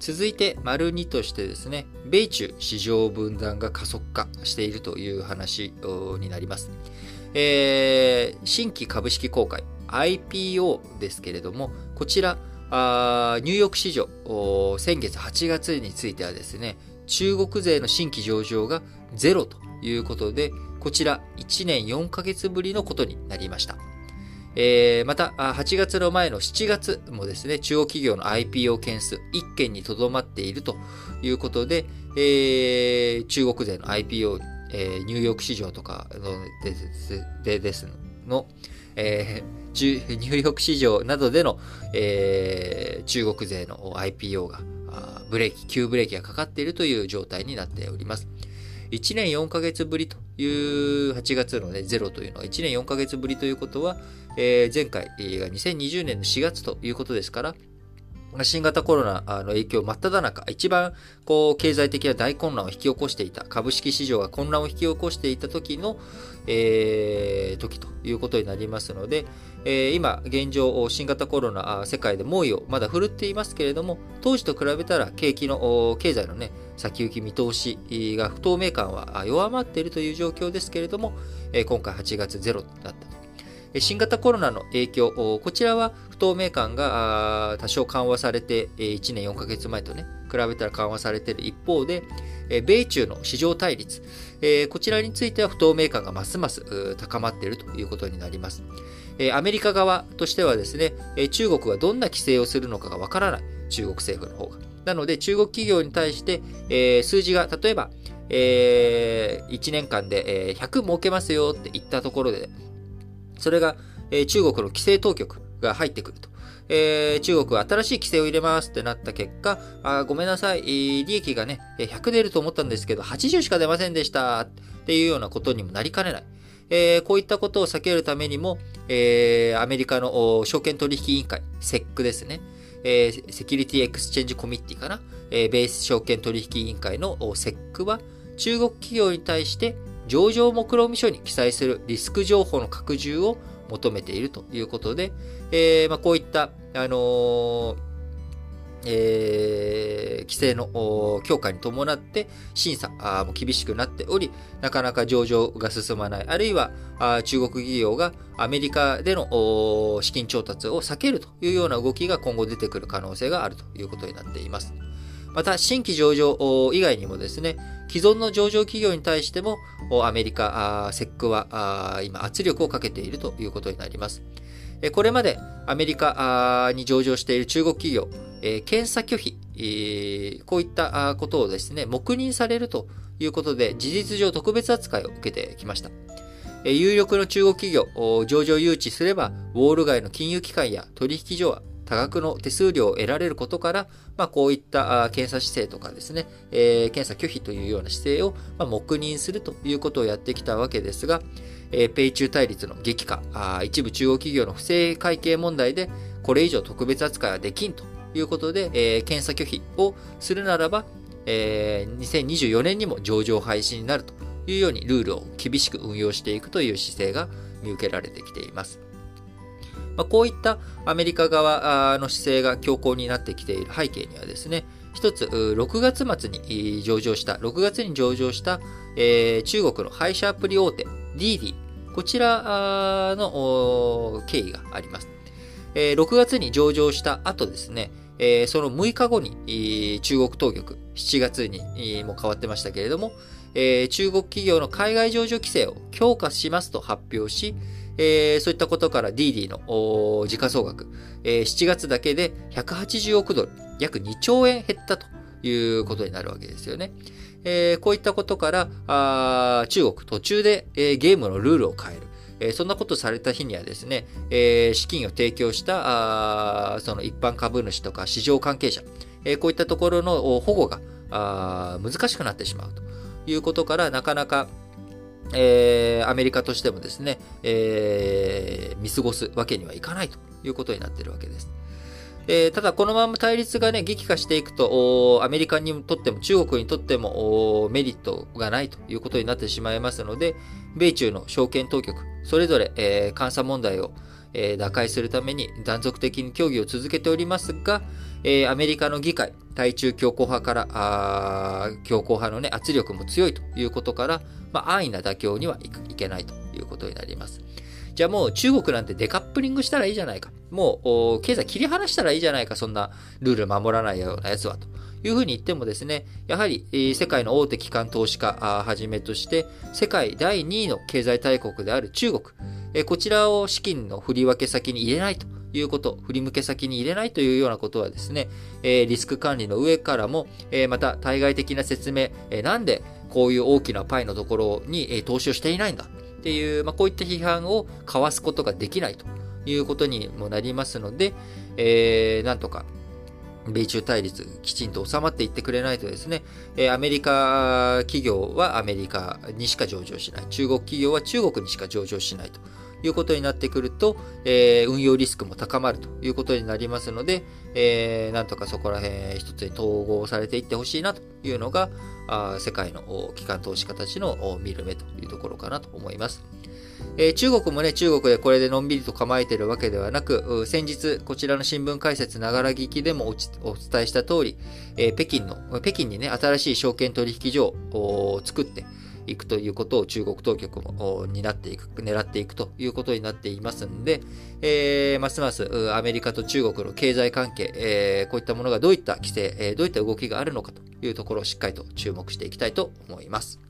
続いて、丸2としてですね、米中市場分断が加速化しているという話になります。えー、新規株式公開、IPO ですけれども、こちら、ニューヨーク市場、先月8月についてはですね、中国勢の新規上場がゼロということで、こちら1年4ヶ月ぶりのことになりました。えー、また、8月の前の7月もですね、中国企業の IPO 件数1件にとどまっているということで、えー、中国勢の IPO、えー、ニューヨーク市場とかでですでですの、えー、ニューヨーク市場などでの、えー、中国勢の IPO がブレーキ、急ブレーキがかかっているという状態になっております。1年4ヶ月ぶりという8月のね、ゼロというのは1年4ヶ月ぶりということは、えー、前回が2020年の4月ということですから、新型コロナの影響真っ只中、一番こう経済的な大混乱を引き起こしていた、株式市場が混乱を引き起こしていた時の、えー、時ということになりますので、えー、今、現状、新型コロナ、世界で猛威をまだ振るっていますけれども、当時と比べたら景気の、経済のね、先行き見通しが不透明感は弱まっているという状況ですけれども、今回8月ゼロだったと。新型コロナの影響、こちらは不透明感が多少緩和されて、1年4ヶ月前とね、比べたら緩和されている一方で、米中の市場対立、こちらについては不透明感がますます高まっているということになります。アメリカ側としてはですね、中国がどんな規制をするのかがわからない、中国政府の方が。なので、中国企業に対して、数字が、例えば、えー、1年間で、え100儲けますよって言ったところで、それが、え中国の規制当局が入ってくると。えー、中国は新しい規制を入れますってなった結果、あごめんなさい、利益がね、100出ると思ったんですけど、80しか出ませんでしたっていうようなことにもなりかねない。えー、こういったことを避けるためにも、えー、アメリカの証券取引委員会、SEC ですね。えー、 Security Exchange Committee かな。えー、ベース証券取引委員会の SEC は、中国企業に対して上場目論見書に記載するリスク情報の拡充を求めているということで、えー、まあ、こういった、あのー、えー、規制の強化に伴って審査も厳しくなっており、なかなか上場が進まない、あるいは中国企業がアメリカでの資金調達を避けるというような動きが今後出てくる可能性があるということになっています。また、新規上場以外にもですね、既存の上場企業に対しても、アメリカ、セックは今圧力をかけているということになります。これまでアメリカに上場している中国企業、検査拒否、こういったことをですね、黙認されるということで、事実上特別扱いを受けてきました。有力の中国企業、上場誘致すれば、ウォール街の金融機関や取引所は多額の手数料を得られることから、まあ、こういった検査姿勢とかですね、えー、検査拒否というような姿勢を、まあ、黙認するということをやってきたわけですが、えー、米中対立の激化あ、一部中国企業の不正会計問題で、これ以上特別扱いはできんということで、えー、検査拒否をするならば、えー、2024年にも上場廃止になるというようにルールを厳しく運用していくという姿勢が見受けられてきています。まあ、こういったアメリカ側の姿勢が強硬になってきている背景にはですね、一つ、6月末に上場した、6月に上場した、えー、中国の配車アプリ大手、DD、こちらの経緯があります。え、6月に上場した後ですね、え、その6日後に中国当局、7月にも変わってましたけれども、え、中国企業の海外上場規制を強化しますと発表し、えー、そういったことから DD の時価総額、えー、7月だけで180億ドル、約2兆円減ったということになるわけですよね。えー、こういったことからあ中国途中で、えー、ゲームのルールを変える。えー、そんなことされた日にはですね、えー、資金を提供したあその一般株主とか市場関係者、えー、こういったところの保護があ難しくなってしまうということから、なかなかえー、アメリカとしてもですね、えー、見過ごすわけにはいかないということになっているわけです。えただ、このまま対立がね、激化していくと、アメリカにとっても中国にとってもメリットがないということになってしまいますので、米中の証券当局、それぞれ、えー、監査問題を、えー、打開するために断続的に協議を続けておりますが、えー、アメリカの議会、対中強硬派から、あ強硬派の、ね、圧力も強いということから、まあ、安易な妥協にはいけないということになります。じゃあもう中国なんてデカップリングしたらいいじゃないか。もう経済切り離したらいいじゃないか。そんなルール守らないようなやつはと。いうふうに言ってもですね、やはり、世界の大手機関投資家はじめとして、世界第2位の経済大国である中国、えこちらを資金の振り分け先に入れないということ、振り向け先に入れないというようなことはですね、えリスク管理の上からも、えまた対外的な説明、えなんでこういう大きなパイのところにえ投資をしていないんだっていう、まあ、こういった批判をかわすことができないということにもなりますので、えー、なんとか米中対立きちんと収まっていってくれないとですね、アメリカ企業はアメリカにしか上場しない、中国企業は中国にしか上場しないということになってくると、えー、運用リスクも高まるということになりますので、えー、なんとかそこら辺一つに統合されていってほしいなというのが、あ世界の機関投資家たちの見る目というところかなと思います。え、中国もね、中国でこれでのんびりと構えてるわけではなく、先日、こちらの新聞解説ながら聞きでもお伝えした通り、え、北京の、北京にね、新しい証券取引所を作って、いくということを中国当局も担っていく、狙っていくということになっていますんで、えー、ますますアメリカと中国の経済関係、えー、こういったものがどういった規制、えー、どういった動きがあるのかというところをしっかりと注目していきたいと思います。